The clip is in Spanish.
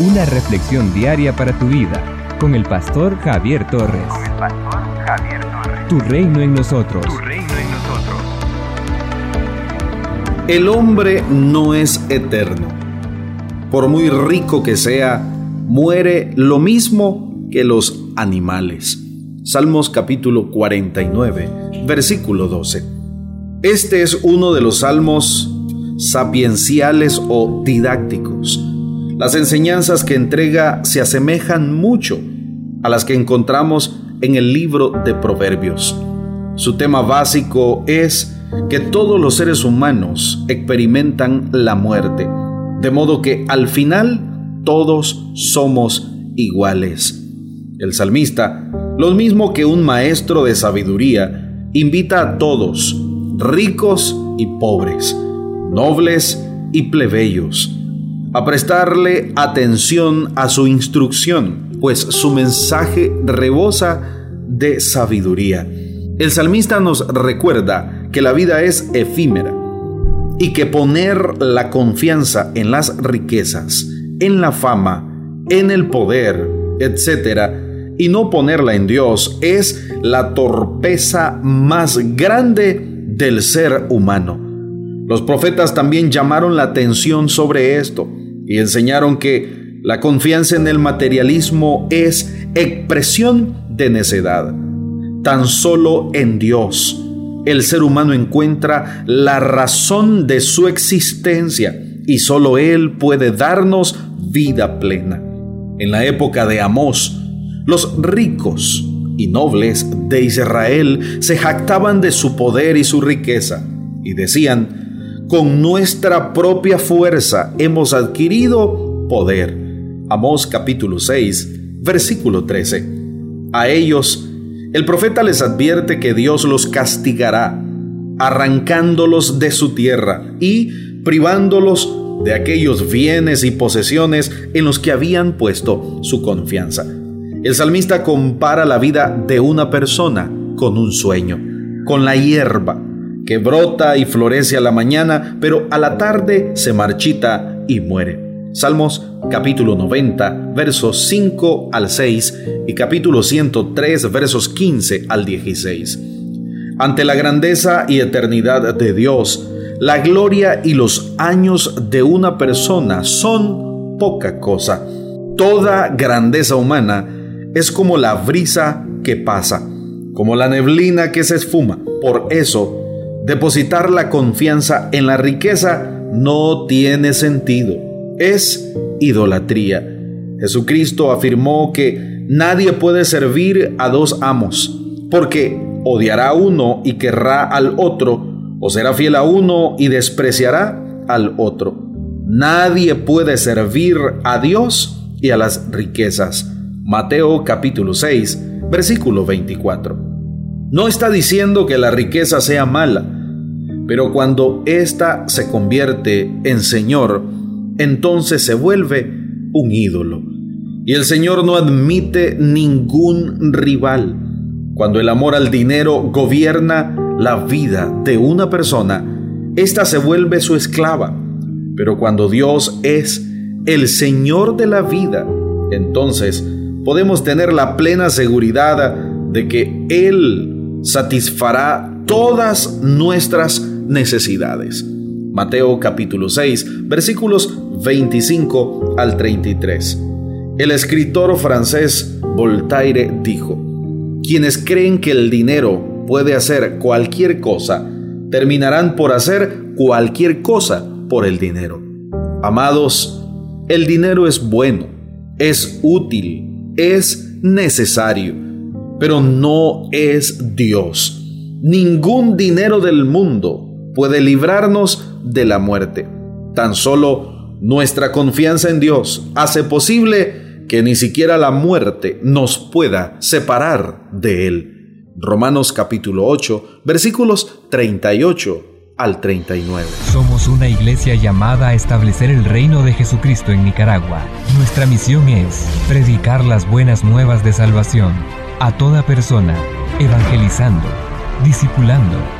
Una reflexión diaria para tu vida con el pastor Javier Torres. Con el pastor Javier Torres. Tu reino en nosotros. Tu reino en nosotros. El hombre no es eterno. Por muy rico que sea, muere lo mismo que los animales. Salmos capítulo 49, versículo 12. Este es uno de los salmos sapienciales o didácticos. Las enseñanzas que entrega se asemejan mucho a las que encontramos en el libro de Proverbios. Su tema básico es que todos los seres humanos experimentan la muerte, de modo que al final todos somos iguales. El salmista, lo mismo que un maestro de sabiduría, invita a todos, ricos y pobres, nobles y plebeyos, a prestarle atención a su instrucción, pues su mensaje rebosa de sabiduría. El salmista nos recuerda que la vida es efímera y que poner la confianza en las riquezas, en la fama, en el poder, etc., y no ponerla en Dios es la torpeza más grande del ser humano. Los profetas también llamaron la atención sobre esto y enseñaron que la confianza en el materialismo es expresión de necedad. Tan solo en Dios el ser humano encuentra la razón de su existencia y solo Él puede darnos vida plena. En la época de Amós, los ricos y nobles de Israel se jactaban de su poder y su riqueza y decían, con nuestra propia fuerza hemos adquirido poder. Amós capítulo 6, versículo 13. A ellos, el profeta les advierte que Dios los castigará, arrancándolos de su tierra y privándolos de aquellos bienes y posesiones en los que habían puesto su confianza. El salmista compara la vida de una persona con un sueño, con la hierba que brota y florece a la mañana, pero a la tarde se marchita y muere. Salmos capítulo 90, versos 5 al 6 y capítulo 103, versos 15 al 16. Ante la grandeza y eternidad de Dios, la gloria y los años de una persona son poca cosa. Toda grandeza humana es como la brisa que pasa, como la neblina que se esfuma. Por eso, depositar la confianza en la riqueza no tiene sentido. Es idolatría. Jesucristo afirmó que nadie puede servir a dos amos, porque odiará a uno y querrá al otro, o será fiel a uno y despreciará al otro. Nadie puede servir a Dios y a las riquezas. Mateo capítulo 6, versículo 24. No está diciendo que la riqueza sea mala, pero cuando ésta se convierte en Señor, entonces se vuelve un ídolo. Y el Señor no admite ningún rival. Cuando el amor al dinero gobierna la vida de una persona, ésta se vuelve su esclava. Pero cuando Dios es el Señor de la vida, entonces podemos tener la plena seguridad de que Él satisfará todas nuestras necesidades. Mateo capítulo 6, versículos 25 al 33. El escritor francés Voltaire dijo, quienes creen que el dinero puede hacer cualquier cosa, terminarán por hacer cualquier cosa por el dinero. Amados, el dinero es bueno, es útil, es necesario, pero no es Dios. Ningún dinero del mundo puede librarnos de la muerte. Tan solo nuestra confianza en Dios hace posible que ni siquiera la muerte nos pueda separar de Él. Romanos capítulo 8, versículos 38 al 39. Somos una iglesia llamada a establecer el reino de Jesucristo en Nicaragua. Nuestra misión es predicar las buenas nuevas de salvación a toda persona, evangelizando, discipulando